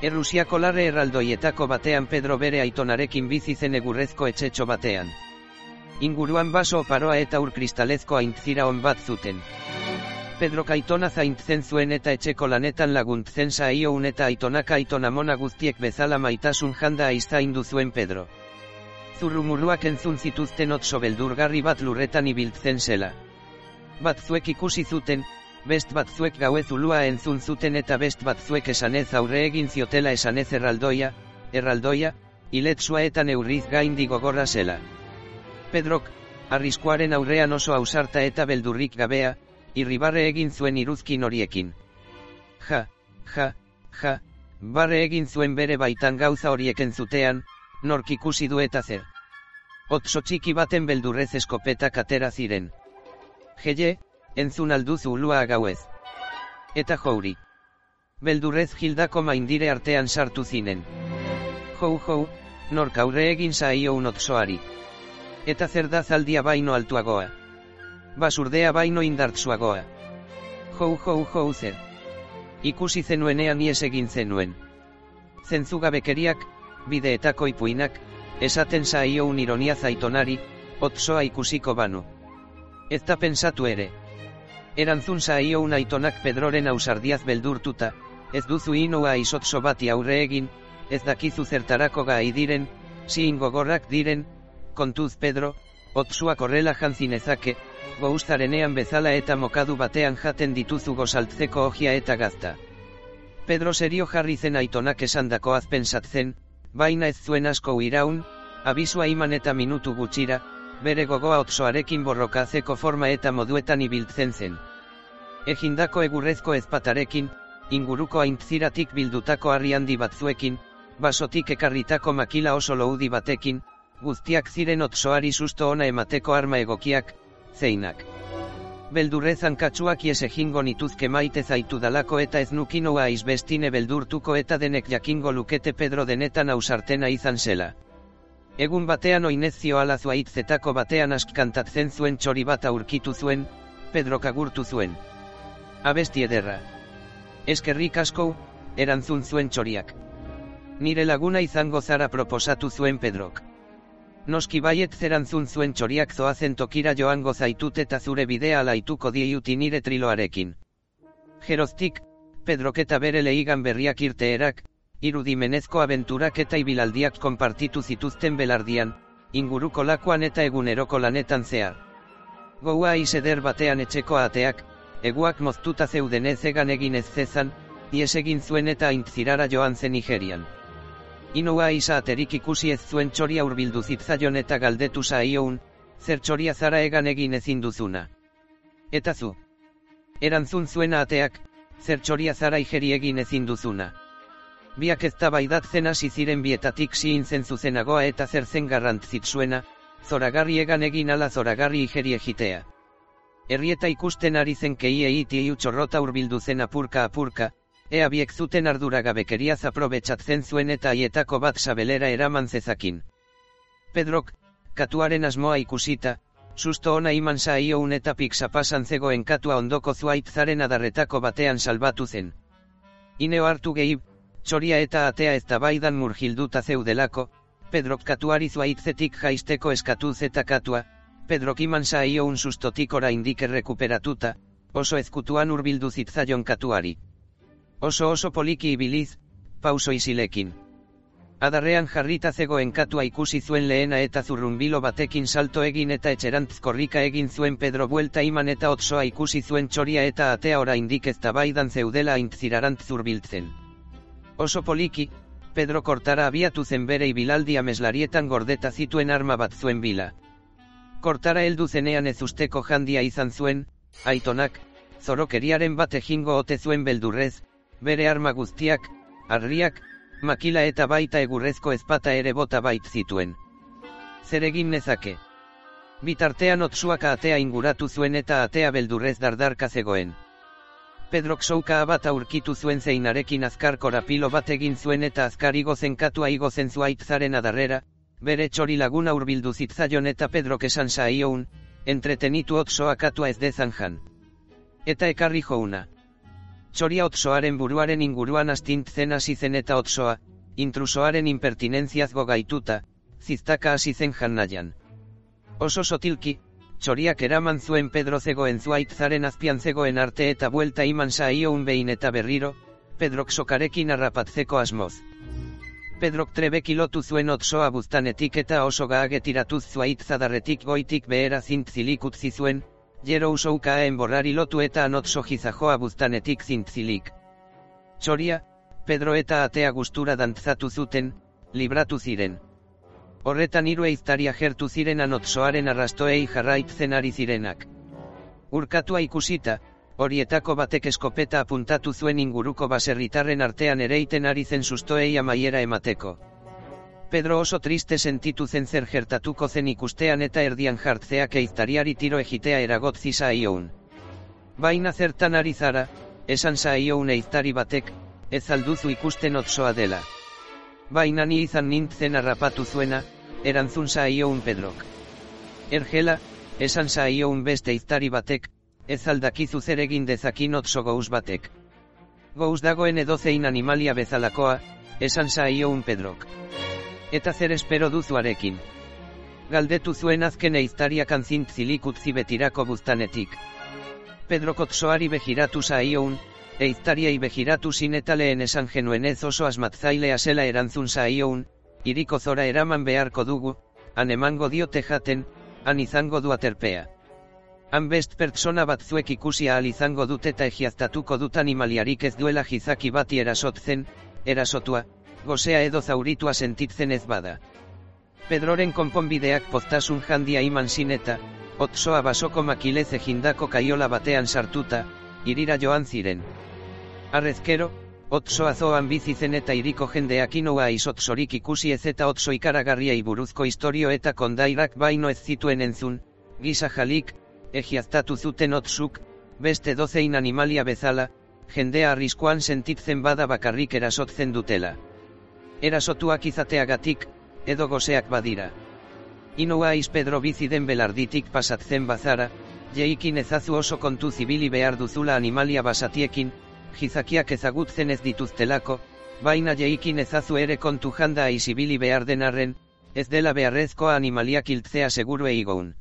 Errusiako larre erraldoietako batean Pedro bere aitonarekin bizi zen egurrezko etxetxo batean. Inguruan baso paroa eta ur kristalezko aintzira on bat zuten. Pedro kaitona zaintzen zuen eta etxeko lanetan laguntzen saioun eta aitonaka aitona mona guztiek bezala maitasun janda aiztaindu zuen Pedro. Zurrumuruak entzun zituzten otso beldurgarri bat lurretan ibiltzen zela. Batzuek ikusi zuten, best batzuek gauez ulua entzun zuten eta best batzuek esanez aurre egin ziotela esanez erraldoia, erraldoia, iletsua eta neurriz gaindi gogorra zela. Pedrok, arriskuaren aurrean oso ausarta eta beldurrik gabea, irribarre egin zuen iruzkin horiekin. Ja, ja, ja, barre egin zuen bere baitan gauza horiek entzutean, nork ikusi du eta zer. Otso txiki baten beldurrez eskopetak atera ziren. Geye, entzun alduzu ulua gauez. Eta jouri. Beldurrez gildako maindire artean sartu zinen. Jou jou, nork aurre egin zaio unotsoari. Eta zer da zaldia baino altuagoa. Basurdea baino indartsuagoa. Jou jou jou zer. Ikusi zenuenean ies egin zenuen. Zentzugabekeriak, bideetako ipuinak, esaten zaio un ironia zaitonari, otsoa ikusiko banu. Ez da pensatu ere. Erantzun zaio un aitonak pedroren ausardiaz beldurtuta, ez duzu inoa izotso bati aurre egin, ez dakizu zertarako gai diren, ziin gogorrak diren, kontuz Pedro, otsuak horrela jantzinezake, gouztarenean bezala eta mokadu batean jaten dituzu gozaltzeko ojia eta gazta. Pedro serio jarri zen aitonak esandako azpensatzen, baina ez zuen asko iraun, abisua iman eta minutu gutxira, bere gogoa otsoarekin borrokazeko forma eta moduetan ibiltzen zen. Egindako egurrezko ezpatarekin, inguruko aintziratik bildutako harri handi batzuekin, basotik ekarritako makila oso loudi batekin, guztiak ziren otsoari susto ona emateko arma egokiak, zeinak. Beldurrezan katsuak ies egingo nituzke maite zaitu dalako eta ez nukinoa izbestine beldurtuko eta denek jakingo lukete Pedro denetan ausartena izan zela. Egun batean oinez zioala zuaitzetako batean askantatzen zuen txori bat aurkitu zuen, Pedro kagurtu zuen. Abesti ederra. Eskerrik asko, erantzun zuen txoriak. Nire laguna izango zara proposatu zuen Pedrok. Noski baiet zerantzun zuen txoriak zoazen tokira joango zaitut eta zure bidea alaituko dieiuti nire triloarekin. Geroztik, Pedrok eta bere lehigan berriak irteerak, irudimenezko abenturak eta ibilaldiak konpartitu zituzten belardian, inguruko lakuan eta eguneroko lanetan zehar. Goua izeder batean etxeko ateak, eguak moztuta zeudenez egan egin ez zezan, ies egin zuen eta aintzirara joan zen Nigerian. Inua isa aterik ikusi ez zuen txoria urbildu zitzaion eta galdetu saioun, zer txoria zara egan egin ezin duzuna. Eta zu. Erantzun zuen ateak, zer txoria zara igeri egin ezin duzuna. Biak ez tabaidat zena ziren bietatik ziin zen zuzenagoa eta zer zen garrantzit zuena, zoragarri egan egin ala zoragarri igeri egitea. Herrieta ikusten ari zen keiei tiu txorrota urbildu zen apurka apurka, ea biek zuten arduragabekeriaz aprobetsatzen zuen eta aietako bat sabelera eraman zezakin. Pedrok, katuaren asmoa ikusita, susto ona iman saioun eta pasan zegoen katua ondoko zuaitzaren adarretako batean salbatu zen. Ineo hartu gehib, txoria eta atea ez tabaidan murgilduta zeudelako, Pedrok katuari zuaitzetik jaisteko eskatuz eta katua, Pedrok iman saioun sustotik oraindik errekuperatuta, oso ezkutuan urbildu zitzaion katuari. Oso oso poliki ibiliz, pauso isilekin. Adarrean jarrita zegoen katua ikusi zuen lehena eta zurrunbilo batekin salto egin eta etxerantz korrika egin zuen Pedro buelta iman eta otsoa ikusi zuen txoria eta atea oraindik ez tabaidan zeudela aintzirarant zurbiltzen. Oso poliki, Pedro kortara abiatu zen bere ibilaldi ameslarietan gordeta zituen arma bat zuen bila. Kortara heldu zenean ez usteko jandia izan zuen, aitonak, zorokeriaren bat egingo ote zuen beldurrez, bere arma guztiak, harriak, makila eta baita egurrezko ezpata ere bota bait zituen. Zer egin nezake. Bitartean otsuak atea inguratu zuen eta atea beldurrez dardarka zegoen. Pedrok souka bat aurkitu zuen zeinarekin azkar korapilo bat egin zuen eta azkar igo zenkatua igo zen zuaitzaren adarrera, bere txori laguna urbildu zitzaion eta Pedrok esan saioun, entretenitu otsoa katua ez dezan jan. Eta ekarri jouna. Txoria otsoaren buruaren inguruan astintzen hasi zen eta otsoa, intrusoaren impertinentziaz gogaituta, ziztaka hasi zen jannaian. Oso sotilki, txoriak eraman zuen Pedro zegoen zuaitzaren azpian zegoen arte eta buelta iman saioun behin eta berriro, Pedrok sokarekin arrapatzeko asmoz. Pedrok trebek ilotu zuen otsoa buztanetik eta oso gaaget zuaitzadarretik goitik behera zintzilik utzi zuen, jero usoukaen borrari lotu eta anotso jizajoa buztanetik zintzilik. Txoria, Pedro eta atea gustura dantzatu zuten, libratu ziren. Horretan hiru eiztaria gertu ziren anotsoaren arrastoei jarraitzen ari zirenak. Urkatua ikusita, horietako batek eskopeta apuntatu zuen inguruko baserritarren artean ereiten ari zen sustoei amaiera emateko. Pedro oso triste sentitu zen zer gertatuko zen ikustean eta erdian jartzeak eiztariari tiro egitea eragotzi zaioun. Baina zertan ari zara, esan zaioun eiztari batek, ez alduzu ikusten otsoa dela. Baina ni izan nintzen arrapatu zuena, erantzun zaioun Pedrok. Ergela, esan zaioun beste eiztari batek, ez aldakizu zer egin dezakin otso gouz batek. Gouz dagoen edozein animalia bezalakoa, esan un pedrok. Eta zer espero duzuarekin. Galdetu zuen azken eiztaria kanzint zilik utzi betirako buztanetik. Pedrok otsoari behiratu un, eiztariei behiratu sinetaleen esan genuen ez oso asmatzailea zela erantzun un, iriko zora eraman beharko dugu, han emango diote jaten, han izango du aterpea. Han best pertsona batzuek ikusi ahal izango dut eta egiaztatuko dut animaliarik ez duela jizaki bati erasotzen, erasotua, gozea edo zauritua sentitzen ez bada. Pedroren konponbideak poztasun jandia iman sineta, otsoa basoko makilez egindako kaiola batean sartuta, irira joan ziren. Arrezkero, otsoa zoan bizizen eta iriko jendeak inoa izotzorik ikusi ez eta otso ikaragarriai buruzko historio eta kondairak baino ez zituen entzun, gisa jalik, egiaztatu zuten otzuk, beste dozein animalia bezala, jendea arriskoan sentitzen bada bakarrik erasotzen dutela. Erasotuak izateagatik, edo goseak badira. Inoa Pedro bizi den belarditik pasatzen bazara, jeikin ezazu oso kontu zibili behar duzula animalia basatiekin, gizakiak ezagutzen ez dituztelako, baina jeikin ezazu ere kontu janda aizibili behar denarren, ez dela beharrezkoa animaliak iltzea seguru eigoun.